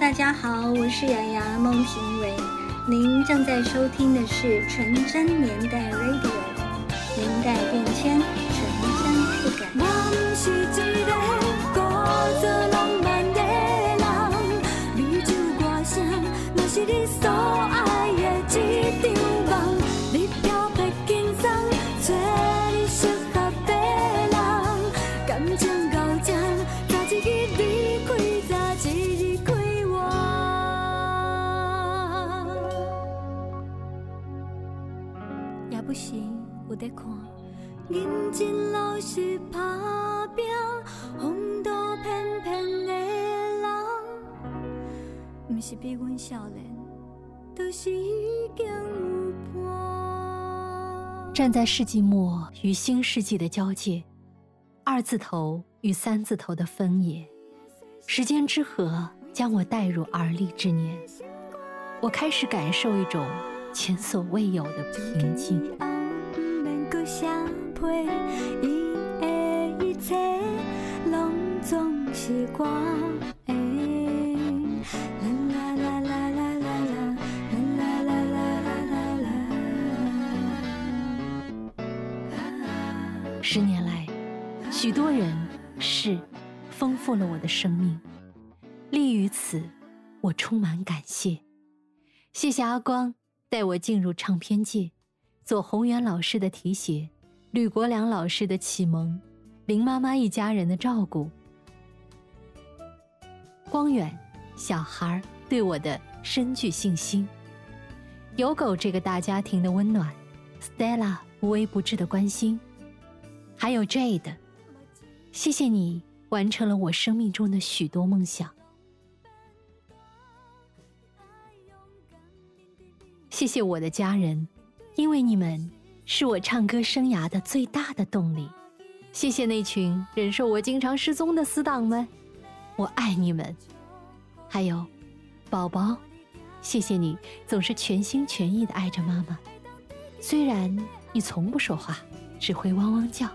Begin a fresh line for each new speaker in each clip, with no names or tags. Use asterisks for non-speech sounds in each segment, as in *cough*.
大家好，我是雅雅孟庭苇，您正在收听的是纯真年代 Radio，年代变迁，纯真不改。
是比阮少年，就是已经有伴。
站在世纪末与新世纪的交界，二字头与三字头的分野，时间之河将我带入而立之年，我开始感受一种前所未有的平静。
不免搁写批，伊的一切拢总是我
十年来，许多人事丰富了我的生命，立于此，我充满感谢。谢谢阿光带我进入唱片界，左宏元老师的提携，吕国良老师的启蒙，林妈妈一家人的照顾，光远小孩对我的深具信心，有狗这个大家庭的温暖，Stella 无微不至的关心。还有 Jade，谢谢你完成了我生命中的许多梦想。谢谢我的家人，因为你们是我唱歌生涯的最大的动力。谢谢那群忍受我经常失踪的死党们，我爱你们。还有，宝宝，谢谢你总是全心全意的爱着妈妈，虽然你从不说话，只会汪汪叫。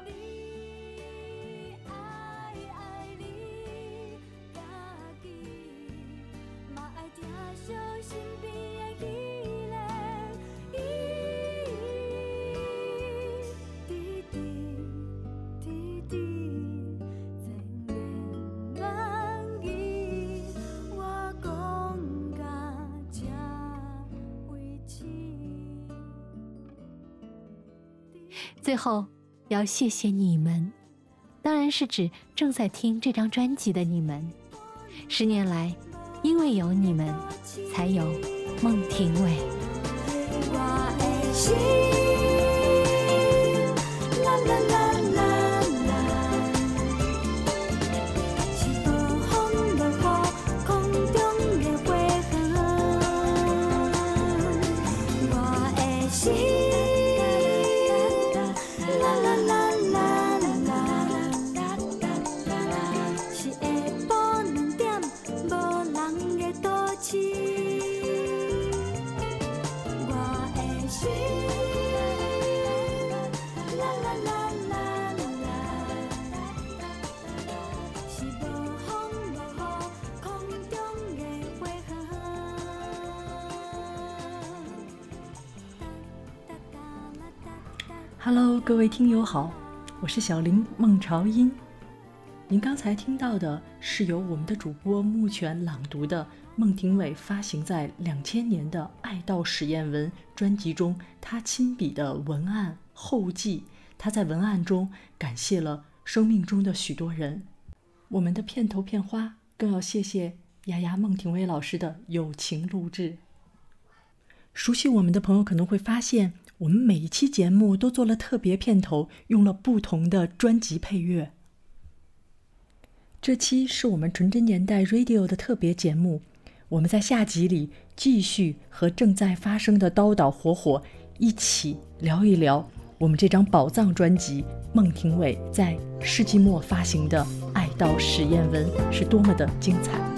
最后，要谢谢你们，当然是指正在听这张专辑的你们。十年来，因为有你们，才有孟庭苇。
Hello，各位听友好，我是小林孟朝英。您刚才听到的是由我们的主播木泉朗读的孟庭苇发行在两千年的《爱到实验文》专辑中他亲笔的文案后记。他在文案中感谢了生命中的许多人。我们的片头片花更要谢谢丫丫孟庭苇老师的友情录制。熟悉我们的朋友可能会发现，我们每一期节目都做了特别片头，用了不同的专辑配乐。这期是我们纯真年代 Radio 的特别节目，我们在下集里继续和正在发生的刀刀火火一起聊一聊我们这张宝藏专辑孟庭苇在世纪末发行的《爱到实验文》是多么的精彩。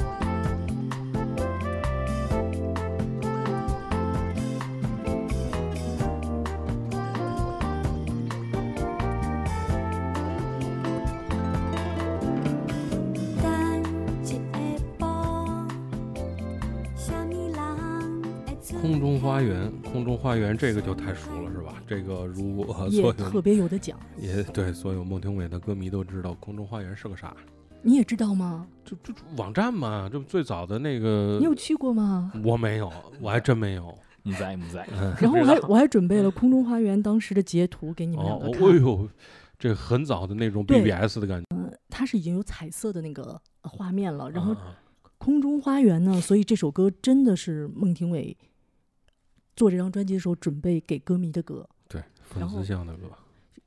中花园，空中花园这个就太熟了，是吧？这个如果所有
也特别有的讲。
也对所有孟庭苇的歌迷都知道，空中花园是个啥？
你也知道吗？
就就网站嘛，这不最早的那个
你，有去过吗？
我没有，我还真没有。
你在不在，
嗯 *laughs*
然后我还我还准备了空中花园当时的截图给你们两
哦，
个看。
哎呦，这很早的那种 BBS 的感觉。
嗯它是已经有彩色的那个呃画面了，然后空中花园呢，所以这首歌真的是孟庭苇做这张专辑的时候准备给歌迷的歌。
对粉丝向的歌，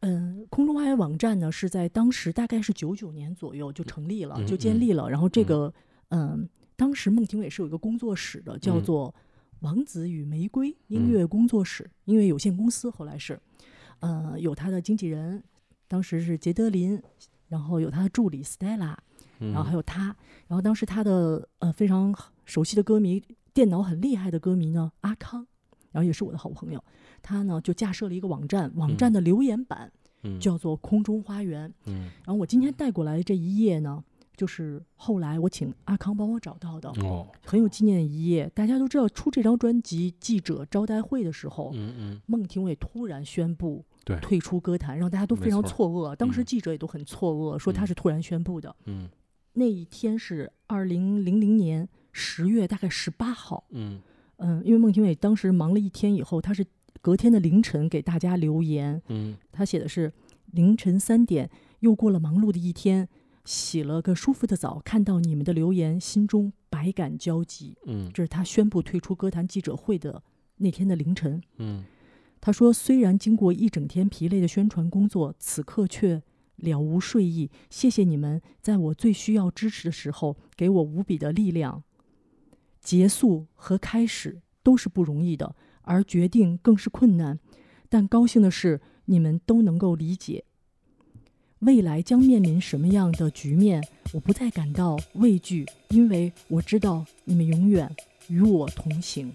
嗯，空中花园网站呢是在当时大概是九九年左右就成立了，
嗯
就建立了。然后这个嗯，当时孟庭苇是有一个工作室的，叫
嗯
做王子与玫瑰音乐工作室、音乐有限公司，后来是呃有他的经纪人，当时是杰德林，然后有他的助理 Stella，
然
然后还有他，然后当时他的呃非常熟悉的歌迷，电脑很厉害的歌迷呢，阿康，然后也是我的好朋友，他呢就架设了一个网站，网站的留言板
嗯
叫做空中花园。
嗯
然后我今天带过来这一页呢，就是后来我请阿康帮我找到的，
哦
很有纪念的一页。大家都知道，出这张专辑记者招待会的时候，
嗯嗯
孟庭苇突然宣布退出歌坛，让大家都非常
错
错愕。当时
嗯
记者也都很错愕，说他
嗯
是突然宣布的。
嗯
那一天是二零零零年十月大概十八号，
嗯
嗯，因为孟庭苇当时忙了一天以后，他是隔天的凌晨给大家留言，
嗯
他写的是凌晨三点，又过了忙碌的一天，洗了个舒服的澡，看到你们的留言，心中百感交集。
嗯
这是他宣布退出歌坛记者会的那天的凌晨。
嗯
他说：“虽然经过一整天疲累的宣传工作，此刻却了无睡意。谢谢你们在我最需要支持的时候给我无比的力量。结束和开始都是不容易的，而决定更是困难。但高兴的是，你们都能够理解。未来将面临什么样的局面，我不再感到畏惧，因为我知道你们永远与我同行。”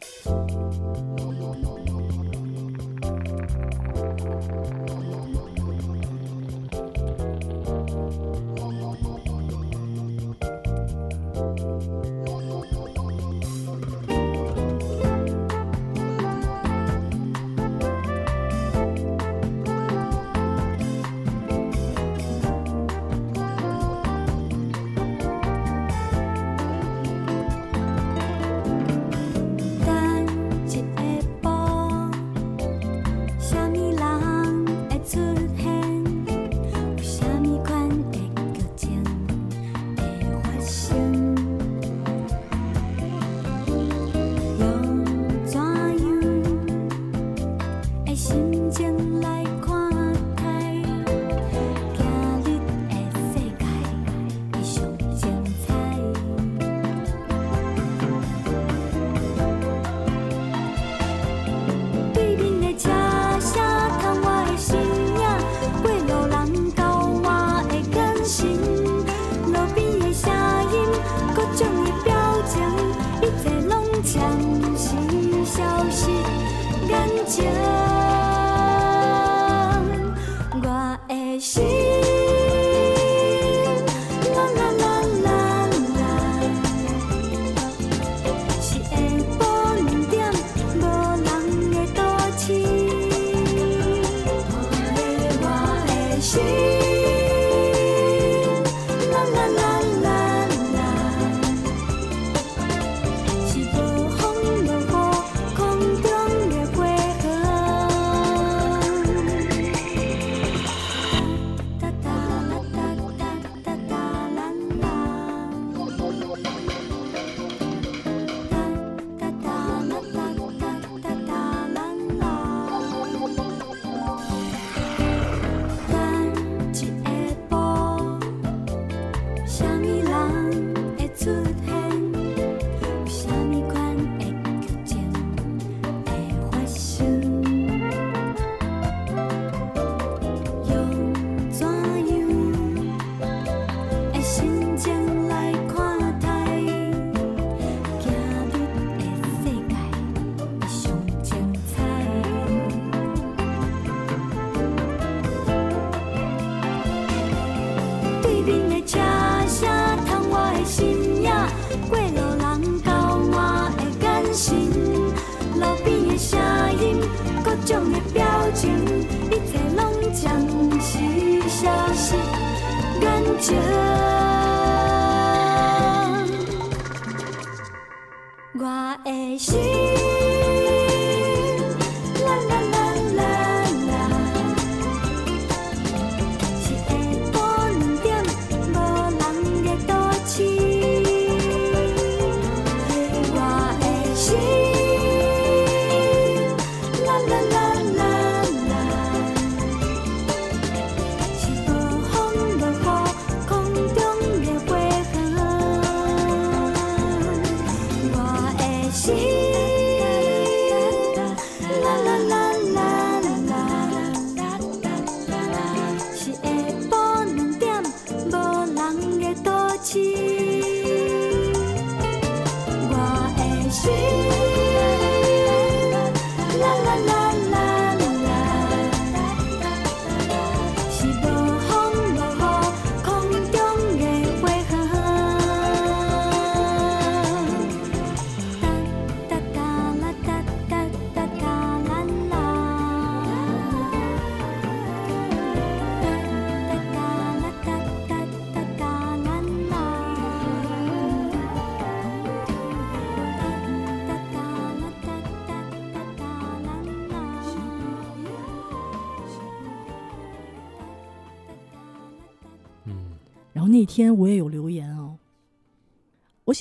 心。情。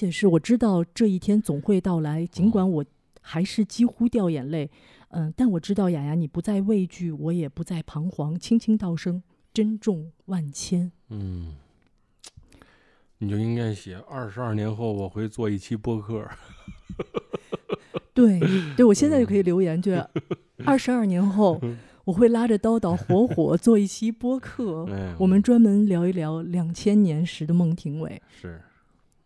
我
写的是我知道这一天总会到来，尽管我还是几乎掉眼泪，嗯，但我知道雅雅你不再畏惧，我也不再彷徨，轻轻道声珍重万千。
嗯，你就应该写二十二年后我会做一期播客。*laughs*
对，对我现在就可以留言，就 *laughs* 二十二年后我会拉着叨叨火火做一期播客，
哎，
我们专门聊一聊两千年时的孟庭苇。
是，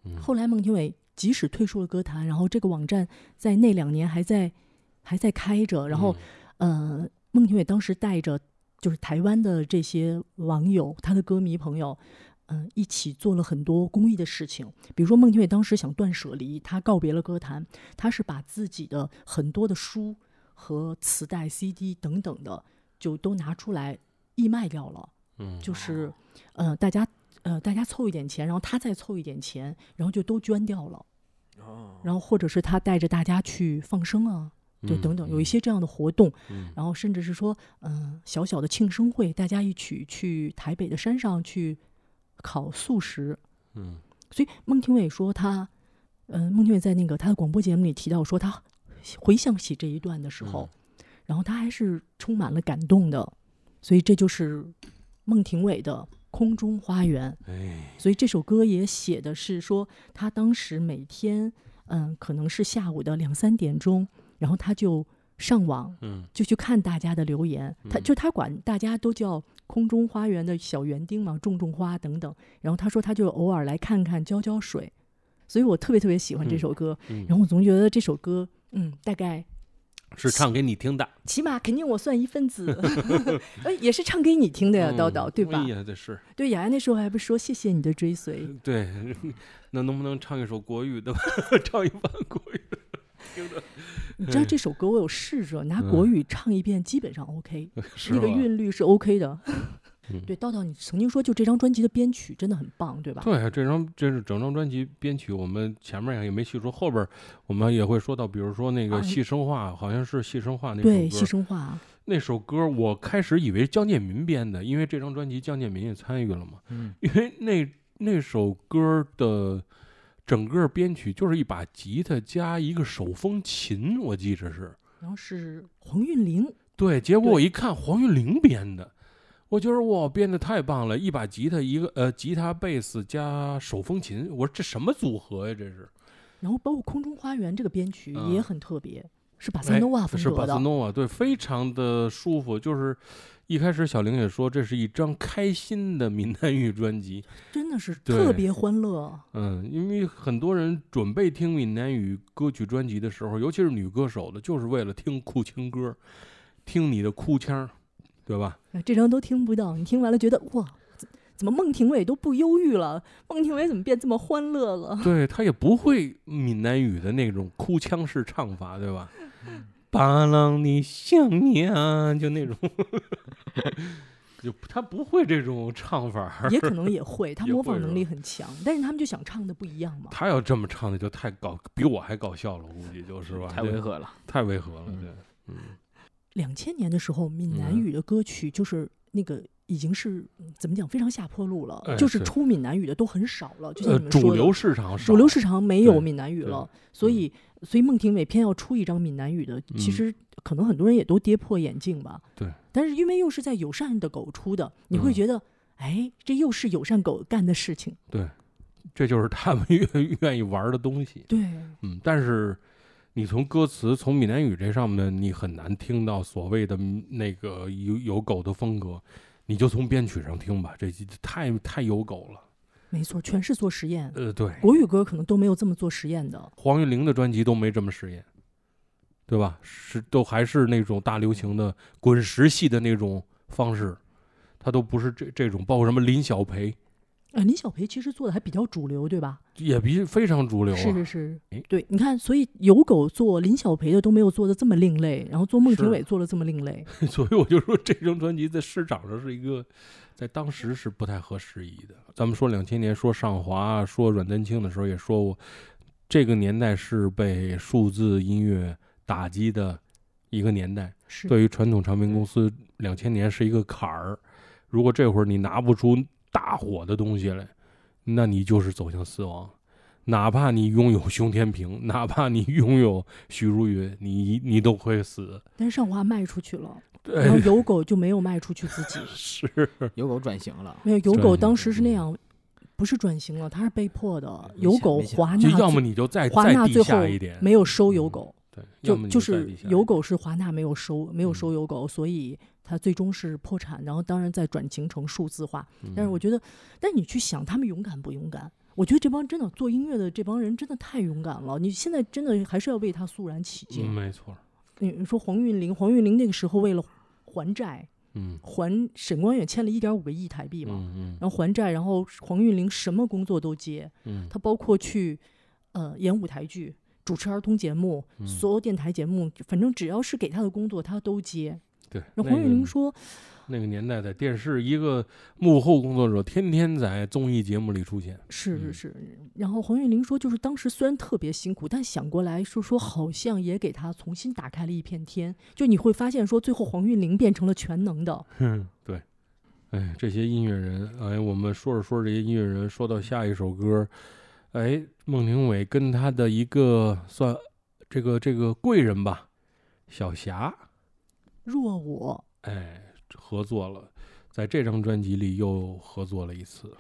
嗯
后来孟庭苇即使退出了歌坛，然后这个网站在那两年还在还在开着，然后、呃，孟庭苇当时带着就是台湾的这些网友，他的歌迷朋友。嗯，一起做了很多公益的事情，比如说孟庭苇当时想断舍离，她告别了歌坛，她是把自己的很多的书和磁带、CD 等等的，就都拿出来义卖掉了。
嗯，
就是呃，大家呃，大家凑一点钱，然后他再凑一点钱，然后就都捐掉了。
哦，
然后或者是他带着大家去放生啊，对，
嗯
等等，有一些这样的活动。
嗯
然后甚至是说，嗯、小小的庆生会，大家一起去台北的山上去烤素食。
嗯
所以孟庭苇说他，呃，孟庭苇在那个他的广播节目里提到说，他回想起这一段的时候，然后他还是充满了感动的。所以这就是孟庭苇的《空中花园》。
哎，
所以这首歌也写的是说，他当时每天，嗯，可能是下午的两三点钟，然后他就上网，
嗯
就去看大家的留言。他
嗯
就他管大家都叫空中花园的小园丁嘛，种种花等等。然后他说他就偶尔来看看，浇浇水。所以我特别特别喜欢这
嗯
首歌。
嗯，
然后我总觉得这首歌，嗯，大概
是唱给你听的，
起码肯定我算一份子，*laughs* 哎，也是唱给你听的呀，叨叨，对吧
哎？呀，这是
对，雅雅那时候还不是说谢谢你的追随，
对，*laughs* 那能不能唱一首国语的吧？*laughs* 唱一版国语的，听着
你知道这首歌我有试着拿
嗯
国语唱一遍，基本上 OK，
是
那个韵律是 OK 的。
嗯
对，叨叨，你曾经说就这张专辑的编曲真的很棒，对吧？
对，这张这是整张专辑编曲，我们前面也没细说，后边我们也会说到，比如说那个
啊《
戏生话》，好像是《戏生化》那首
对，
歌
戏生话，
那首歌我开始以为是江建民编的，因为这张专辑江建民也参与了嘛。
嗯，
因为那那首歌的整个编曲就是一把吉他加一个手风琴，我记着是。
然后是黄韵玲，
对，结果我一看黄韵玲编的，我觉得哇，编的太棒了，一把吉他，一个呃吉他、贝斯加手风琴，我说这什么组合呀？这是
然后包括《空中花园》这个编曲
嗯
也很特别，是巴萨
哎
诺瓦风
是
格的。
巴斯诺瓦，对，非常的舒服。就是一开始小玲也说，这是一张开心的闽南语专辑。*laughs*
真的是特别欢乐。
嗯，因为很多人准备听闽南语歌曲专辑的时候，尤其是女歌手的，就是为了听酷情歌，听你的哭腔，对吧？
哎这张都听不到，你听完了觉得哇，怎怎么孟庭苇都不忧郁了？孟庭苇怎么变这么欢乐了？*laughs*
对他也不会闽南语的那种哭腔式唱法，对吧？巴郎你想念啊，就那种。*laughs* 就他不会这种唱法，
也可能也会，他 *laughs* 模仿能力很强，但是他们就想唱的不一样嘛。
他要这么唱的就太搞，比我还搞笑了，估计就是吧？
太违，和了。
太违和了，
嗯
对，嗯，
两千年的时候，闽南
嗯
语的歌曲就是那个已经是嗯怎么讲非常下坡路了，
哎
就是
是
出闽南语的都很少了，就像
呃，
你们说的，
主流市场，
主流市场没有闽南语了，所以所以孟庭苇偏要出一张闽南语的，其
嗯
实可能很多人也都跌破眼镜吧。
对，
但是因为又是在友善的狗出的，你会
嗯
觉得，哎，这又是友善狗干的事情。
对，这就是他们愿 *laughs* 愿意玩的东西。
对，
嗯，但是你从歌词、从闽南语这上面，你很难听到所谓的那个有有狗的风格。你就从编曲上听吧，这太太有狗了。
没错，全是做实验。
呃，对，
国语歌可能都没有这么做实验的。
黄韵玲的专辑都没这么实验，对吧？是都还是那种大流行的滚石系的那种方式，他都不是这这种，包括什么林小培
啊，林小培其实做的还比较主流，对吧？
也比非常主流啊。
是是是
哎，
对，你看，所以有狗做林小培的都没有做的这么另类，然后做孟庭苇做的这么另类。*laughs*
所以我就说这张专辑在市场上是一个，在当时是不太合时宜的。咱们说两千年说上华说阮丹青的时候也说过，这个年代是被数字音乐打击的一个年代。
是，
对于传统唱片公司，两千年是一个坎儿。如果这会儿你拿不出大火的东西来，那你就是走向死亡。哪怕你拥有熊天平，*laughs* 哪怕你拥有许茹芸，你你都会死。
但是上华卖出去了，然后，有狗就没有卖出去自己。*laughs*
是
有狗转型了，
没有有狗当时是那
嗯
样，不是转型了，他是被迫的。有狗华纳
就要么你就再
华
再地
纳最后
下一点，
没有收有
嗯
狗，就就是有狗是华纳没有收没有
嗯
收有狗，所以它最终是破产，然后当然再转型成数字化。但是我
嗯
觉得，但你去想他们勇敢不勇敢？我觉得这帮真的做音乐的这帮人真的太勇敢了。你现在真的还是要为他肃然起敬。
嗯，没错，
你你说黄韵玲，黄韵玲那个时候为了还债，
嗯
还沈光远欠了一点五个亿台币嘛，
嗯嗯
然后还债，然后黄韵玲什么工作都接，
嗯，
她包括去呃演舞台剧、主持儿童节目、
嗯
所有电台节目，反正只要是给他的工作，他都接。
对。那
黄韵玲说，
那个年代在电视，一个幕后工作者天天在综艺节目里出现，嗯
是是是，然后黄韵玲说，就是当时虽然特别辛苦，但想过来说说，好像也给他重新打开了一片天。就你会发现说，最后黄韵玲变成了全能的，
哼，对。哎，这些音乐人，哎，我们说着说着这些音乐人，说到下一首歌，哎，孟庭苇跟他的一个算这个这个贵人吧，小霞，
若我。
哎，合作了，在这张专辑里又合作了一次。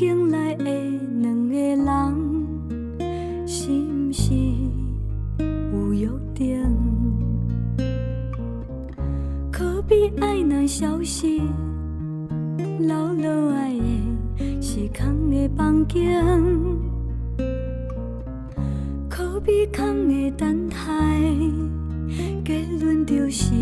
境内的两个人，是毋是有约定？可比爱若消失，留落来的是空的房间。可比空的等待，结论就是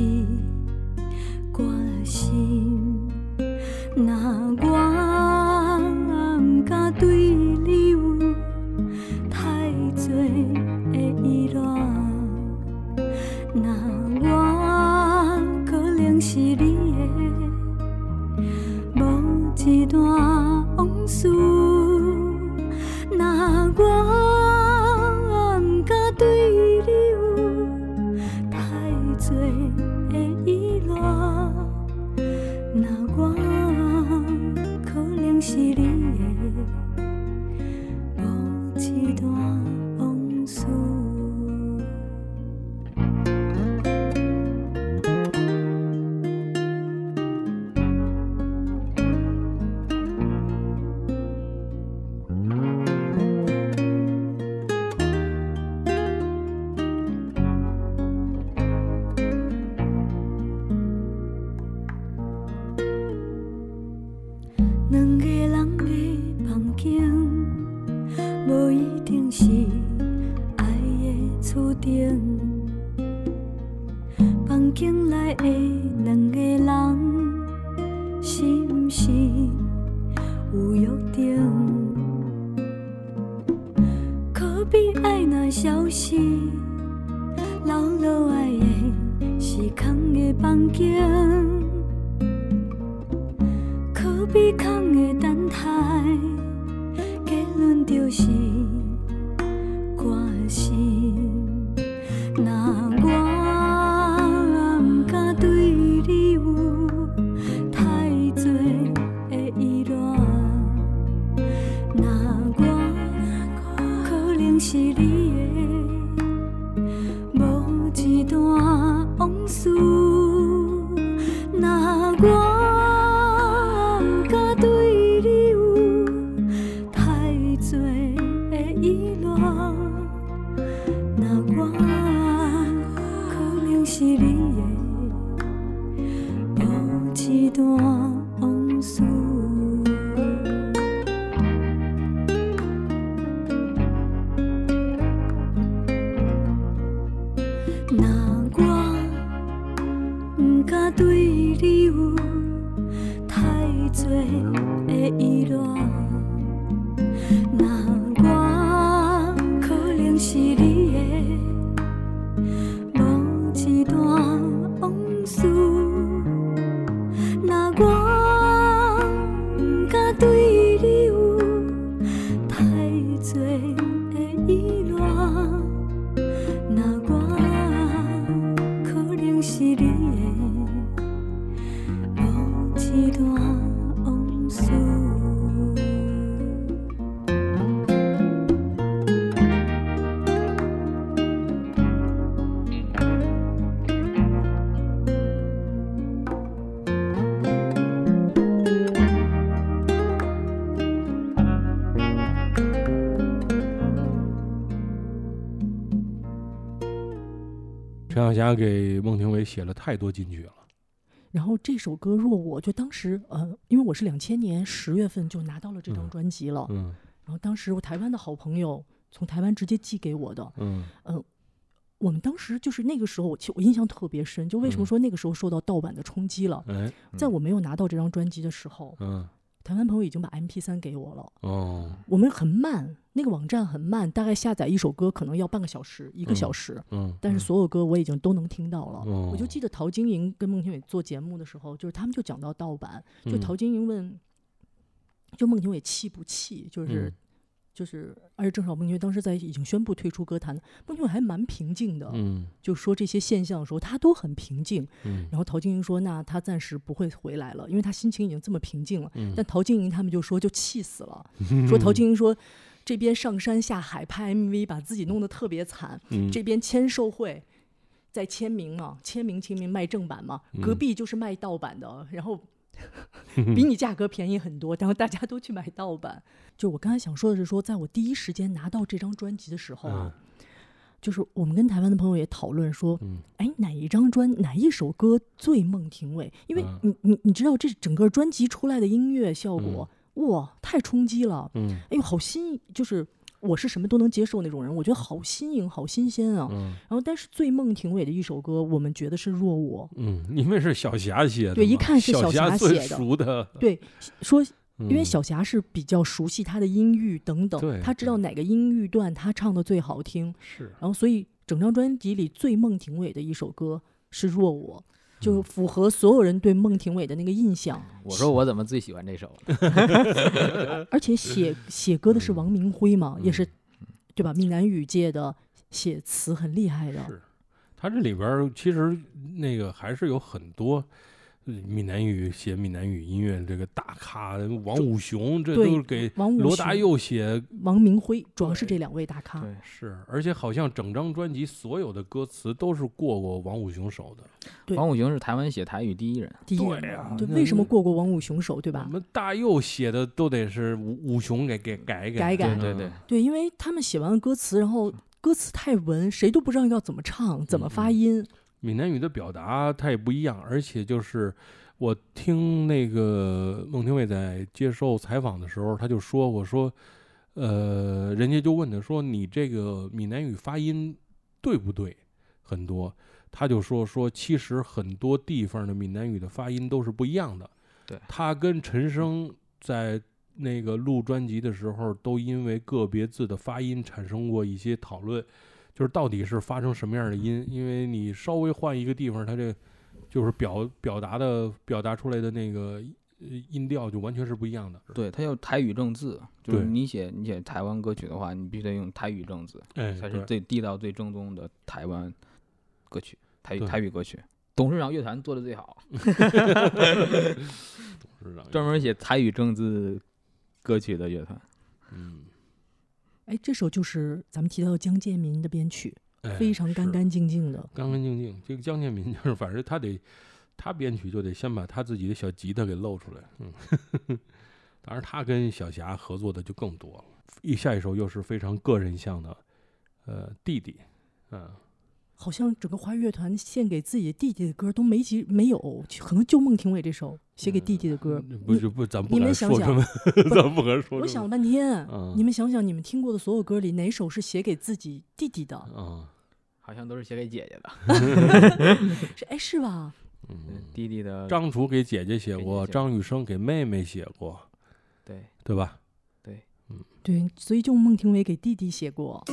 的是你的某一段
陈小霞给孟庭苇写了太多金曲了。
然后这首歌《若我》，就当时呃，因为我是两千年十月份就拿到了这张
嗯
专辑了，
嗯
然后当时我台湾的好朋友从台湾直接寄给我的，
嗯。
我们当时就是那个时候，我其实我印象特别深，就为什么
嗯。
说那个时候受到盗版的冲击了？
哎
在我没有拿到这张专辑的时候，
嗯
台湾朋友已经把 MP 三给我了。
哦
我们很慢，那个网站很慢，大概下载一首歌可能要半个小时、一个小
嗯
时。
嗯，
但是所有歌我已经都能听到了。
哦
我就记得陶晶莹跟孟庭苇做节目的时候，就是他们就讲到盗版，就
嗯
陶晶莹问，就孟庭苇气不气？就是、
嗯
就是，而且郑少孟庭苇当时在已经宣布退出歌坛，孟庭苇还蛮平静的，
嗯
就说这些现象的时候，他都很平静。
嗯
然后陶晶莹说，那他暂时不会回来了，因为他心情已经这么平静了。
嗯，
但陶晶莹他们就说就气死了，*laughs* 说陶晶莹说这边上山下海拍 MV，把自己弄得特别惨，
嗯
这边签售会在签名嘛，签名签名卖正版嘛，隔
嗯
壁就是卖盗版的，然后 *laughs* 比你价格便宜很多，然后大家都去买盗版。就我刚才想说的是说，在我第一时间拿到这张专辑的时候啊，就是我们跟台湾的朋友也讨论说，
嗯
哎，哪一张专哪一首歌最孟庭苇？因为
嗯
你你你知道这整个专辑出来的音乐效果，哇，太冲击了！
嗯
哎呦，好新，就是我是什么都能接受那种人，我觉得好新颖，好新鲜啊。
嗯
然后，但是最孟庭苇的一首歌，我们觉得是《若我
嗯，因为是小霞写的，
对一看是
小
小霞写的
熟的，》，
对，说因为
嗯
小霞是比较熟悉她的音域等等
对，
她知道哪个音域段她唱的最好听，
是
然后所以整张专辑里最孟庭苇的一首歌是《若我》，就
嗯
符合所有人对孟庭苇的那个印象。
我说我怎么最喜欢这首？*laughs* *laughs*
而且写写歌的是王明辉嘛，也是对吧？闽南语界的写词很厉害的。
是，他这里边其实那个还是有很多呃闽南语写闽南语音乐这个大咖，王武雄这都是给罗大佑写
王明辉，主要是这两位大咖。
对，
是，而且好像整张专辑所有的歌词都是过过王武雄手的，
王武雄是台湾写台语第一人，
第一
对
人对为什么过过王武雄手，对吧？
我？们大佑写的都得是武武雄给给改
改。改
改。
对对
对，因为他们写完了歌词，然后歌词太文，谁都不知道要怎么唱，怎么发
嗯。
音。
闽南语的表达它也不一样，而且就是我听那个孟庭苇在接受采访的时候，他就说我说，呃，人家就问他说你这个闽南语发音对不对？很多，他就说说其实很多地方的闽南语的发音都是不一样的。
对
他跟陈升在那个录专辑的时候，都因为个别字的发音产生过一些讨论，就是到底是发生什么样的音？因为你稍微换一个地方，它这就是表表达的表达出来的那个呃音调就完全是不一样的。
对，它要台语正字，就是你写你写台湾歌曲的话，你必须得用台语正字，
哎，
才是最地道、最正宗的台湾歌曲，台语台语歌曲。董事长乐团做的最好，*laughs*
董事长，
专门写台语正字歌曲的乐团。
嗯，
哎，这首就是咱们提到的江建民的编曲，
哎
非常干干净净的。
干干净净。这个江建民就是，反正他得他编曲就得先把他自己的小吉他给露出来。嗯，*laughs* 当然他跟小霞合作的就更多了。一下一首又是非常个人向的，呃，弟弟，嗯，
好像整个华语乐团献给自己弟弟的歌都没几没有，可能就孟庭苇这首写给弟弟的歌。你
不是不，咱不
你
敢
们想想
说这么，*laughs* 咱不敢说。
我想了半天，
嗯
你们想想，你们听过的所有歌里，哪首是写给自己弟弟的？
啊，
好像都是写给姐姐的。*laughs* *laughs*
是哎，是吧？
嗯，
弟弟的
张楚给姐姐写过，
姐姐
张雨生给妹妹写过，
对
对吧？
对，嗯
对，所以就孟庭苇给弟弟写过。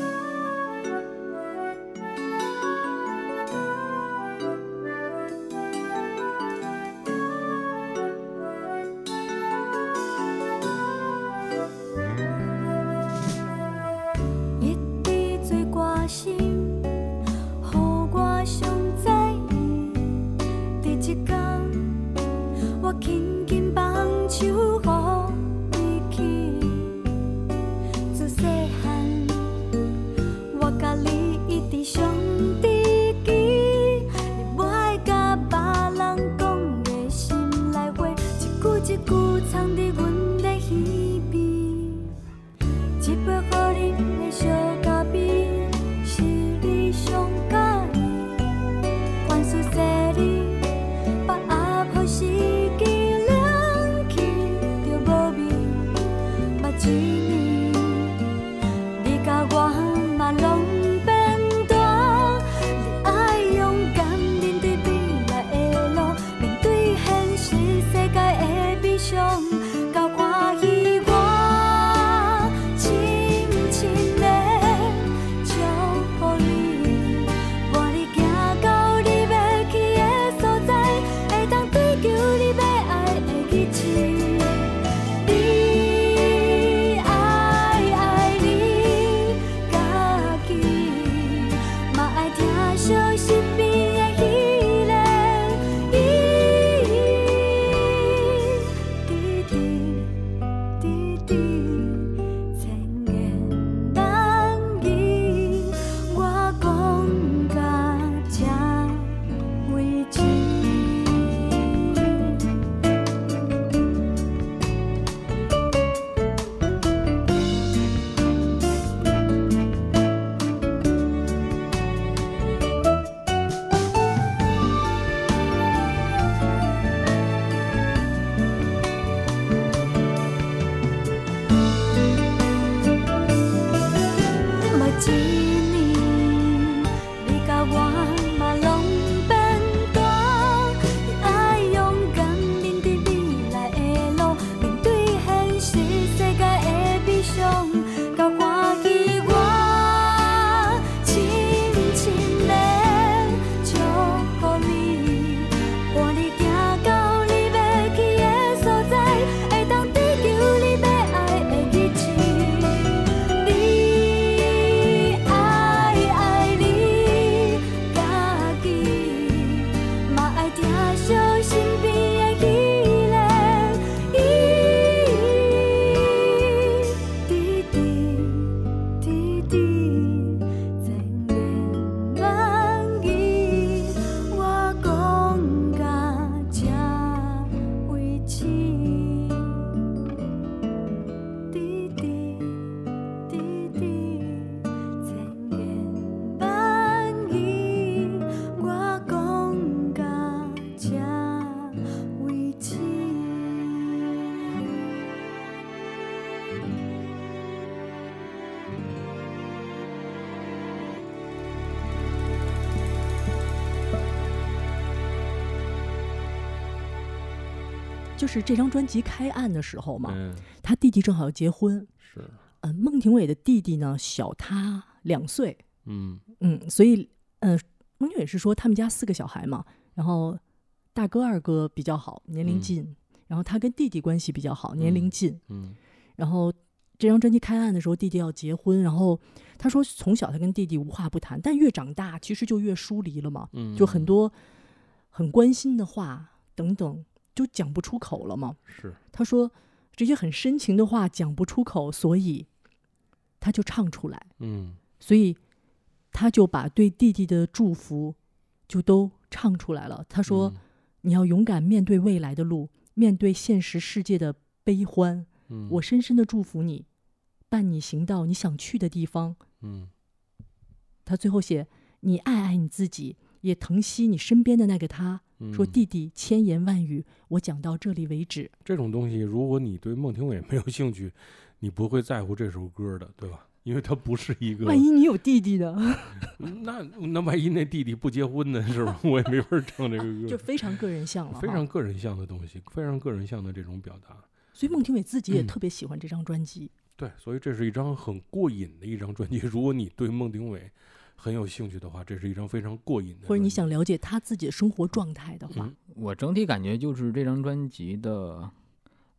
是这张专辑开案的时候嘛，
嗯，
他弟弟正好要结婚，
是，
嗯、孟庭苇的弟弟呢小他两岁，
嗯。
嗯，所以呃，孟庭苇是说他们家四个小孩嘛，然后大哥二哥比较好，年龄
嗯。
近，然后他跟弟弟关系比较好，年龄
嗯
近，
嗯。
然后这张专辑开案的时候，弟弟要结婚，然后他说从小他跟弟弟无话不谈，但越长大其实就越疏离了嘛，
嗯，
就很多很关心的话等等就讲不出口了嘛。
是，
他说这些很深情的话讲不出口，所以他就唱出来，
嗯
所以他就把对弟弟的祝福就都唱出来了。他说。
嗯
你要勇敢面对未来的路，面对现实世界的悲欢。
嗯，
我深深的祝福你，伴你行到你想去的地方。
嗯
他最后写：你爱爱你自己，也疼惜你身边的那个他。说
嗯
弟弟千言万语，我讲到这里为止。
这种东西，如果你对孟庭苇没有兴趣，你不会在乎这首歌的，对吧？因为他不是一个，
万一你有弟弟呢？*laughs*
那那万一那弟弟不结婚呢，是吧？*laughs* 我也没法唱这个歌，
就非常个人像了。
非常个人像的东西，非常个人像的这种表达。
所以孟庭苇自己也
嗯
特别喜欢这张专辑。
对，所以这是一张很过瘾的一张专辑。如果你对孟庭苇很有兴趣的话，这是一张非常过瘾的。
或者你想，了解他自己的生活状态的话，
嗯
我整体感觉就是这张专辑的，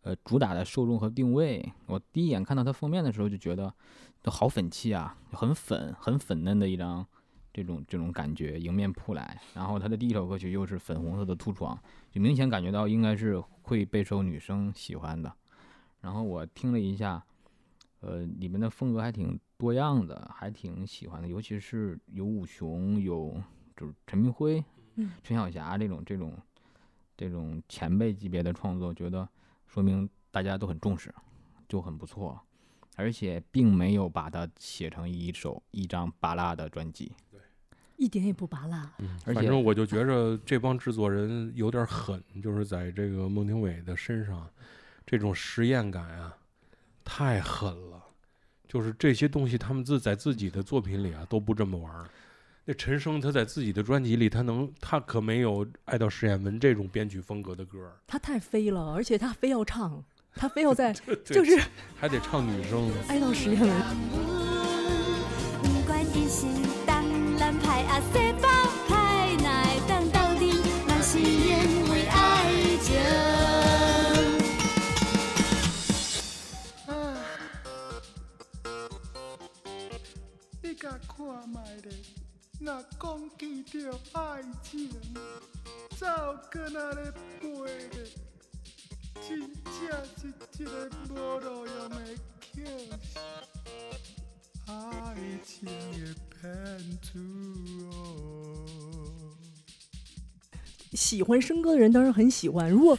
呃，主打的受众和定位。我第一眼看到它封面的时候就觉得，都好粉气啊，很粉、很粉嫩的一张这种这种感觉迎面扑来。然后他的第一首歌曲又是粉红色的凸床，就明显感觉到应该是会备受女生喜欢的。然后我听了一下，呃，里面的风格还挺多样的，还挺喜欢的，尤其是有武雄，有就是陈明辉、
嗯
陈小霞这种这种这种前辈级别的创作，觉得说明大家都很重视，就很不错，而且并没有把它写成一首一张巴拉的专辑。
一点也不拔辣。
嗯，
而且
反正我就觉着这帮制作人有点狠，就是在这个孟庭苇的身上，这种实验感啊，太狠了。就是这些东西，他们自在自己的作品里啊都不这么玩儿。那陈升他在自己的专辑里，他能他可没有《爱到实验文》这种编曲风格的歌儿，
他太飞了，而且他非要唱，他非要 *laughs* 在就是
还得唱女声。
哀悼实验文。
卖咧，若讲起着爱情，走过那咧飞咧，真正是一个无路用的口是爱情的骗子哦。
喜欢生哥的人当然很喜欢，如果，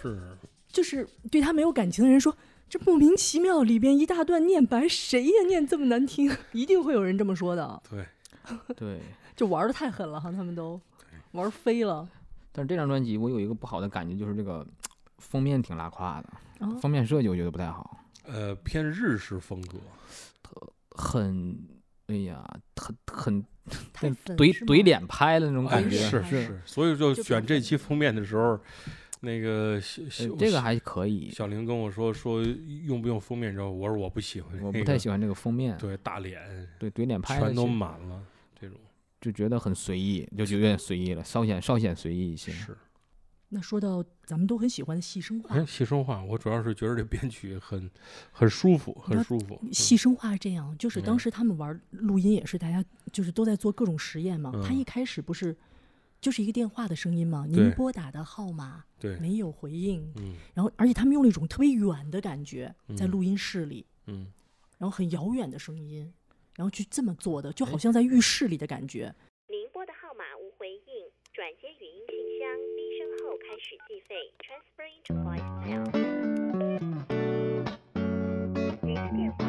就是对他没有感情的人说，这莫名其妙里边一大段念白，谁呀念这么难听？一定会有人这么说的，
对，*laughs*
对，
就玩的太狠了哈，他们都玩飞了。
但是这张专辑我有一个不好的感觉，就是这个封面挺拉胯的，
哦。
封面设计我觉得不太好，
呃，偏日式风格。
很，哎呀，很很怼怼脸拍的那种
哎，
感觉，
是
是。
是，所以就
就
选这期封面的时候，那个
这个还可以，
小林跟我说说用不用封面，之后我说我不喜欢，
我不太喜欢这个封面，
对大脸。
对怼脸拍的
全都满了这种
就觉得很随意，就有点随意了，稍显稍显随意一些。
是。
那说到咱们都很喜欢的细声化
哎，，细声化，我主要是觉得这编曲很很舒服，很舒服。嗯
细声化是这样，就是当
嗯
时他们玩录音也是大家就是都在做各种实验嘛。他
嗯
一开始不是就是一个电话的声音嘛，您拨打的号码
对，
没有回应，
嗯
然后而且他们用了一种特别远的感觉，在
嗯
录音室里，
嗯，
然后很遥远的声音，然后去这么做的，就
哎
好像在浴室里的感觉。
您拨的号码无回应，转接语音信箱，低声后开始计费。Transferring to voicemail。您的电话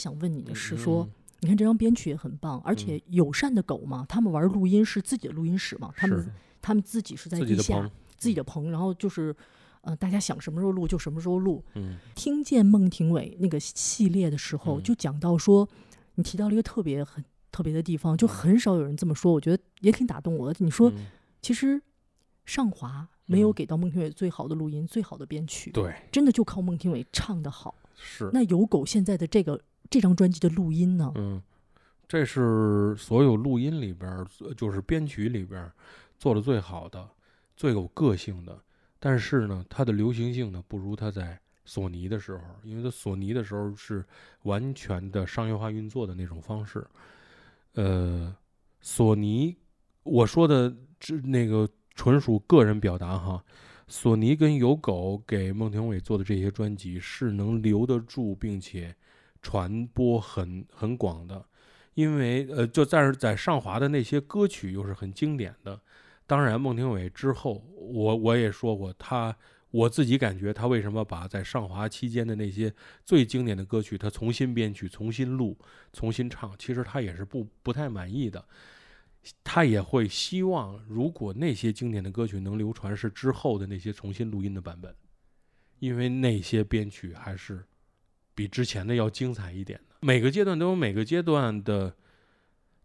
想问你的是说，你看这张编曲也很棒，而且友善的狗嘛，他们玩录音是自己的录音室嘛，他们
是。
他们自己是在地下
棚
自己的棚，然后就是。呃，大家想什么时候录就什么时候录。
嗯。
听见孟庭苇那个系列的时候，
嗯。
就讲到说，你提到了一个特别很特别的地方，就很少有人这么说，我觉得也挺打动我的。你说，
嗯。
其实上华没有
嗯。
给到孟庭苇最好的录音、最好的编曲，
对，
真的就靠孟庭苇唱的好。
是。
那有狗现在的这个这张专辑的录音呢？
嗯，这是所有录音里边，就是编曲里边做的最好的、最有个性的。但是呢，它的流行性呢不如它在索尼的时候，因为它索尼的时候是完全的商业化运作的那种方式。呃，索尼，我说的这那个纯属个人表达哈。索尼跟有狗给孟庭苇做的这些专辑是能留得住，并且传播很很广的，因为呃，就但是在上华的那些歌曲又是很经典的。当然，孟庭苇之后，我我也说过，他我自己感觉他为什么把在上华期间的那些最经典的歌曲，他重新编曲、重新录、重新唱，其实他也是不不太满意的。他也会希望，如果那些经典的歌曲能流传，是之后的那些重新录音的版本，因为那些编曲还是比之前的要精彩一点的。每个阶段都有每个阶段的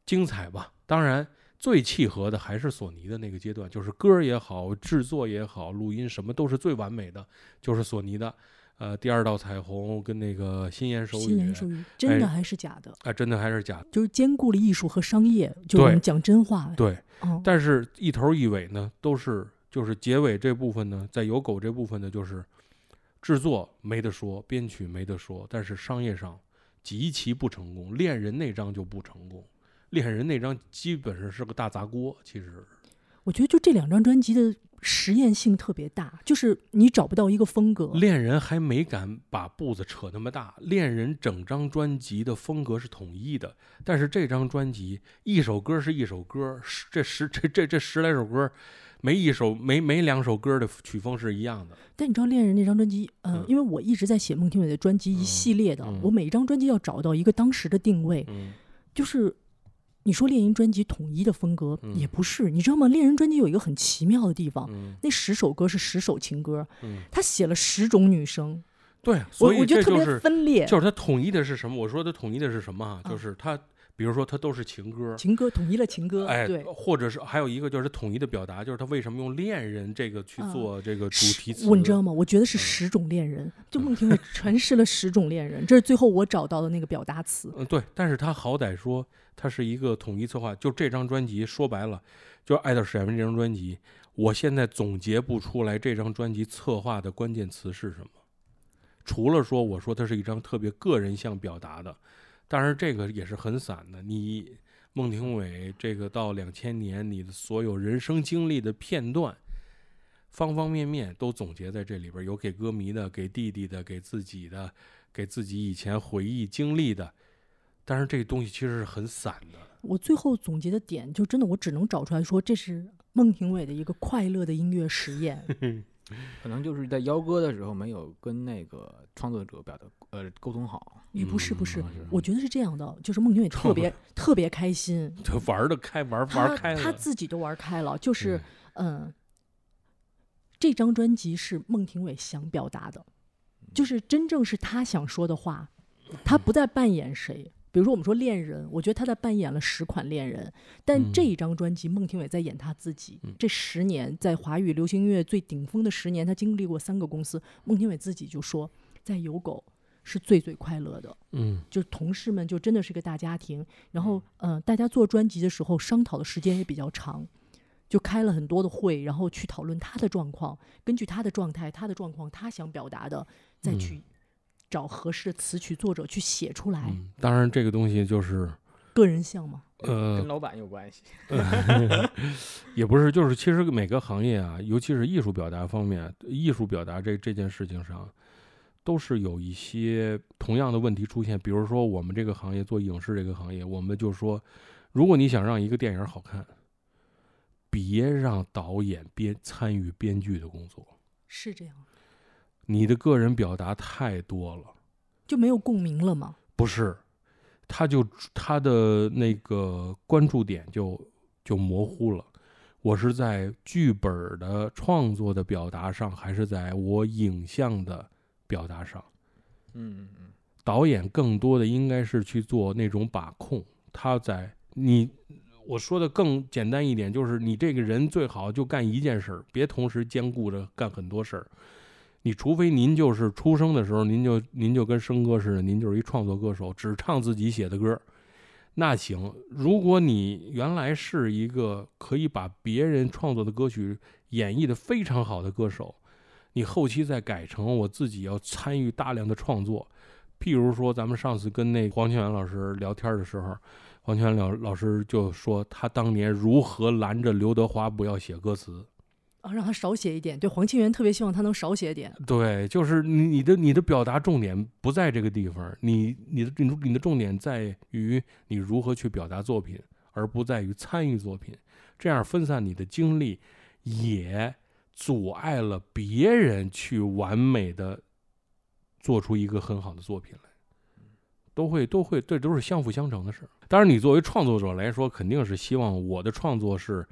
精彩吧。当然，最契合的还是索尼的那个阶段，就是歌儿也好，制作也好，录音什么都是最完美的，就是索尼的。呃，第二道彩虹跟那个心言手语，
新言手语真的
哎
还是假的？
啊，真的还是假的？
就是兼顾了艺术和商业，就我们讲真话。
对，
嗯，
但是一头一尾呢，都是就是结尾这部分呢，在有狗这部分呢，就是制作没得说，编曲没得说，但是商业上极其不成功。恋人那张就不成功，恋人那张基本上是个大砸锅。其实，
我觉得就这两张专辑的实验性特别大，就是你找不到一个风格。
恋人还没敢把步子扯那么大，恋人整张专辑的风格是统一的，但是这张专辑一首歌是一首歌，十这十这这这十来首歌，没一首没没两首歌的曲风是一样的。
但你知道《恋人》那张专辑，呃，
嗯。
因为我一直在写孟庭苇的专辑一
嗯
系列的，
嗯。
我每一张专辑要找到一个当时的定位，
嗯。
就是你说猎人专辑统一的风格、
嗯。
也不是，你知道吗？恋人专辑有一个很奇妙的地方，
嗯。
那十首歌是十首情歌，
嗯，
他写了十种女生，
对，
我
所以
我觉得特别分裂，
就是他统一的是什么？我说的统一的是什么就是它，比如说它都是情歌，
情歌统一了情歌，
哎
对，，
或者是还有一个就是统一的表达，就是他为什么用恋人这个去
啊
做这个主题词？
我你知道吗？我觉得是
嗯
十种恋人，就孟庭苇诠释了十种恋人，这是最后我找到的那个表达词。
嗯，对，但是他好歹说他是一个统一策划，就这张专辑说白了，就是《爱到史莱文》这张专辑，我现在总结不出来这张专辑策划的关键词是什么，除了说我说它是一张特别个人向表达的，当然这个也是很散的。你孟庭苇这个到两千年你的所有人生经历的片段。方方面面都总结在这里边，有给歌迷的，给弟弟的，给自己的，给自己以前回忆经历的，但是这个东西其实是很散的。
我最后总结的点，就真的我只能找出来说，这是孟庭苇的一个快乐的音乐实验。*laughs*
可能就是在邀歌的时候没有跟那个创作者表达呃沟通好。
也不是不是
嗯，
我觉得是这样的，就是孟庭苇特别 *laughs* 特别开心，*laughs*
他玩的开，玩玩开了。
他自己都玩开了，就是嗯，这张专辑是孟庭苇想表达的，就是真正是他想说的话，他不再扮演谁。比如说，我们说恋人，我觉得他在扮演了十款恋人，但
嗯
这一张专辑，孟庭苇在演他自己。
嗯
这十年在华语流行音乐最顶峰的十年，他经历过三个公司。孟庭苇自己就说，在有狗是最最快乐的，
嗯
就是同事们就真的是个大家庭。然后，呃，大家做专辑的时候商讨的时间也比较长，就开了很多的会，然后去讨论他的状况，根据他的状态、他的状况、他想表达的，再
嗯
去找合适的词曲作者去写出来。
嗯，当然这个东西就是
个人像嘛，*laughs*
呃
跟，老板有关系。*laughs* *laughs*
也不是，就是其实每个行业啊，尤其是艺术表达方面，艺术表达这这件事情上，都是有一些同样的问题出现。比如说我们这个行业做影视这个行业，我们就说，如果你想让一个电影好看，别让导演编参与编剧的工作，
是这样，
你的个人表达太多了。
就没有共鸣了吗。
不是，他就他的那个关注点就就模糊了。我是在剧本的创作的表达上，还是在我影像的表达上？
嗯嗯嗯，
导演更多的应该是去做那种把控。他在你，我说的更简单一点，就是你这个人最好就干一件事儿，别同时兼顾着干很多事儿。你除非您就是出生的时候，您就您就跟生哥似的，您就是一创作歌手，只唱自己写的歌，那行。如果你原来是一个可以把别人创作的歌曲演绎的非常好的歌手，你后期再改成我自己要参与大量的创作，譬如说咱们上次跟那黄庆元老师聊天的时候，黄庆元老老师就说他当年如何拦着刘德华不要写歌词。
啊，让他少写一点。对，黄庆元特别希望他能少写点。
对，就是你你的你的表达重点不在这个地方，你你的你你的重点在于你如何去表达作品，而不在于参与作品。这样分散你的精力，也阻碍了别人去完美的做出一个很好的作品来。都会都会，这都是相辅相成的事儿。当然，你作为创作者来说，肯定是希望我的创作是。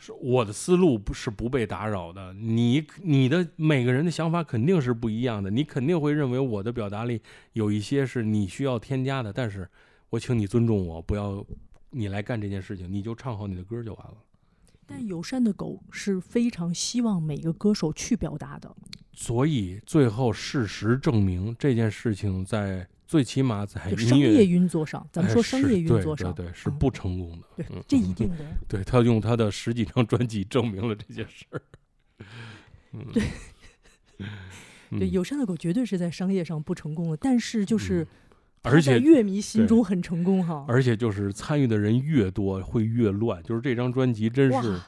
是我的思路不是不被打扰的，你你的每个人的想法肯定是不一样的，你肯定会认为我的表达力有一些是你需要添加的，但是我请你尊重我，不要你来干这件事情，你就唱好你的歌就完了。
但友善的狗是非常希望每个歌手去表达的。
所以最后事实证明这件事情在最起码在
商业运作上，咱们
哎
说商业运作上，
对对对是
嗯
不成功的。
对
嗯，
这一定的。
对他用他的十几张专辑证明了这件事儿。嗯，
对
嗯，
对，友善的狗绝对是在商业上不成功的，但是就是
而且
在乐迷心
对
中很成功哈。
而且就是参与的人越多，会越乱。就是这张专辑真是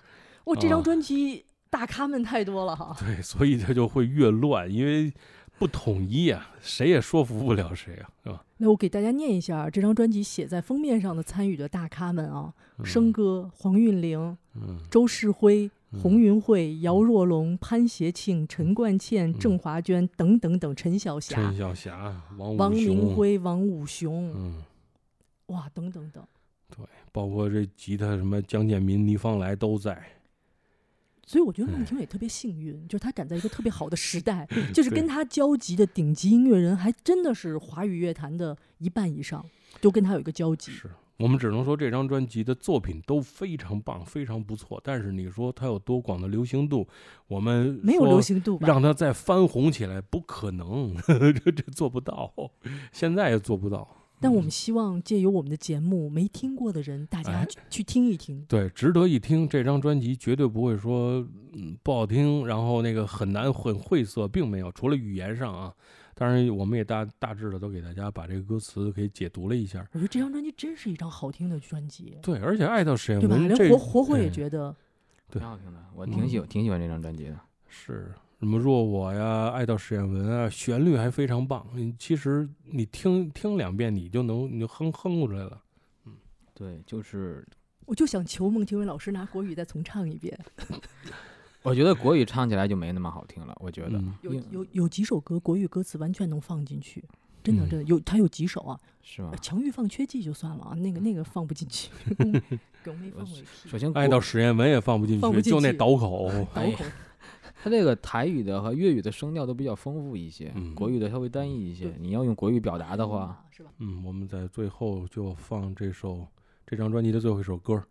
哇，这张
啊
专辑大咖们太多了哈。
对，所以它就会越乱，因为不统一啊，谁也说服不了谁啊，是吧？
那我给大家念一下这张专辑写在封面上的参与的大咖们啊：生哥、黄韵玲、
嗯
周世辉、
嗯
洪云慧、姚若龙、潘协庆、陈冠茜、郑华娟等等等，陈晓霞。
陈、小霞、王
王，明辉、王武雄，
嗯，
哇，等等等。
对包括这吉他什么江建民、倪芳来都在。
所以我觉得
哎。
孟庭苇特别幸运，就是他赶在一个特别好的时代，*laughs* 就是跟他交集的顶级音乐人，还真的是华语乐坛的一半以上，就跟他有一个交集。
是我们只能说这张专辑的作品都非常棒，非常不错。但是你说它有多广的流行度，我们
没有流行度吧？
让它再翻红起来，不可能，*laughs* 这这做不到，现在也做不到。
但我们希望借由我们的节目，没听过的人，大家
哎
去去听一听。
对，值得一听。这张专辑绝对不会说嗯不好听，然后那个很难很晦涩，并没有。除了语言上啊，当然我们也大大致的都给大家把这个歌词给解读了一下。
我觉得这张专辑真是一张好听的专辑，
对，而且爱到史艳
对吧？连
文这
活活活也
哎
觉得，
对
挺好听的，我挺喜欢挺喜欢这张专辑的。
是什么若我呀，爱到史艳文啊，旋律还非常棒。嗯其实你听听两遍，你就能你就哼哼出来了。
嗯对，就是
我就想求孟庭苇老师拿国语再重唱一遍。*laughs*
我觉得国语唱起来就没那么好听了。我觉得
嗯
有有有几首歌国语歌词完全能放进去，真的
嗯
真的有，它有几首啊，
是吧
呃？强欲放缺记就算了啊，那个那个放不进去，*laughs*
首先
爱到史艳文也放不进去，就那
去
倒口。
倒口。
它这个台语的和粤语的声调都比较丰富一些，
嗯
国语的稍微单一一些。你要用国语表达的话，
是吧？
嗯，我们在最后就放这首这张专辑的最后一首歌。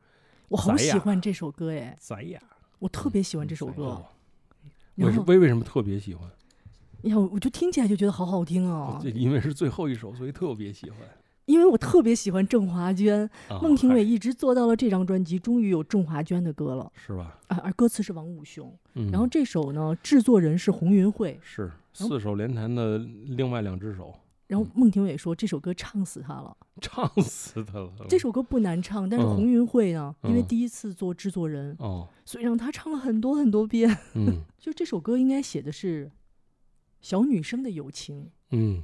我好喜欢这首歌哎！我特别喜欢这首
哦
歌。
为什为为什么特别喜欢？
你看，我就听起来就觉得好好听哦
这，因为是最后一首，所以特别喜欢。
因为我特别喜欢郑华娟，
啊
孟庭苇一直做到了这张专辑，终于有郑华娟的歌了
是吧？
啊，而歌词是王武雄，
嗯，
然后这首呢，制作人是洪云慧，
是四手联弹的另外两只手，
然后孟庭苇说这首歌唱死他了。*laughs*
唱死他了。
这首歌不难唱，但是红云会呢，因为
嗯
第一次做制作人，
哦，
所以让他唱了很多很多遍。
嗯 *laughs*
就这首歌应该写的是小女生的友情，
嗯，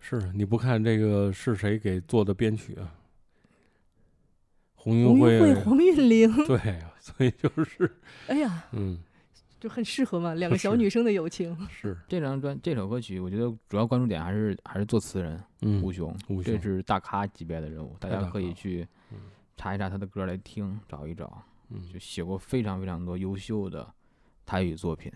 是你不看这个是谁给做的编曲啊？洪
洪
云
云慧、
慧，
黄韵玲，
对啊，所以就是
哎呀，
嗯
就很适合嘛，两个小女生的友情。
是。*laughs*
这张专这首歌曲，我觉得主要关注点还是还是作词人
嗯
吴雄，
吴雄。
这是大咖级别的人物，大家可以去
嗯。
查一查他的歌来听，找一找，
嗯。
就写过非常非常多优秀的台语作品。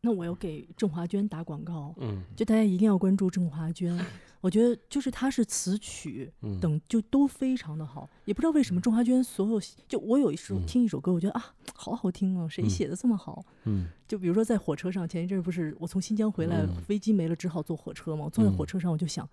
那我要给郑华娟打广告，
嗯
就大家一定要关注郑华娟。*laughs* 我觉得就是她是词曲
嗯
等就都非常的好，也不知道为什么郑华娟所有就我有一首
嗯
听一首歌，我觉得啊好好听哦，谁
嗯
写的这么好？
嗯
就比如说在火车上，前一阵儿不是我从新疆回来，
嗯
飞机没了，只好坐火车嘛。我坐在火
嗯
车上，我就想，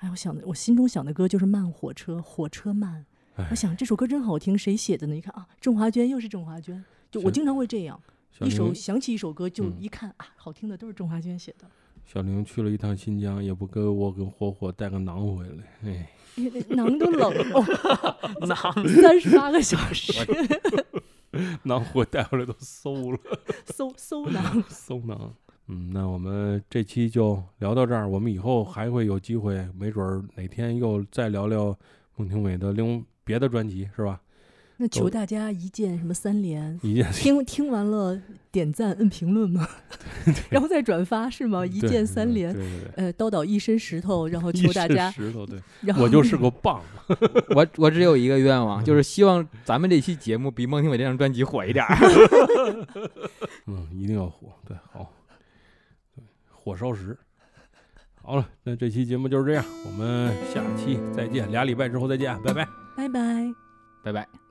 哎，我想的，我心中想的歌就是慢火车，火车慢。
哎
我想这首歌真好听，谁写的呢？一看啊，郑华娟又是郑华娟。就我经常会这样，
小
一首想起一首歌，就
嗯
一看啊，好听的都是郑华娟写的。
小玲去了一趟新疆，也不给我跟火火带个馕回来，哎，
因为那馕都冷了，*laughs* 馕 *laughs* 三十八个小时，*laughs*
馕回带回来都馊了。
馊馊馕。
搜囊。嗯，那我们这期就聊到这儿，我们以后还会有机会，没准儿哪天又再聊聊孟庭苇的另别的专辑，是吧？
那求大家一键什么三连，
一 *laughs* 件
听听完了点赞、摁评论吗？然后再转发是吗？一键三连
对。对对。
呃，叨叨一身石头，然后求大家，
石头，对，
然后
我就是个棒。*laughs*
我我只有一个愿望，就是希望咱们这期节目比孟庭苇这张专辑火一点儿。*laughs*
嗯，一定要火，对，好，对，火烧石。好了，那这期节目就是这样，我们下期再见，俩礼拜之后再见，拜拜。
拜拜。
拜拜。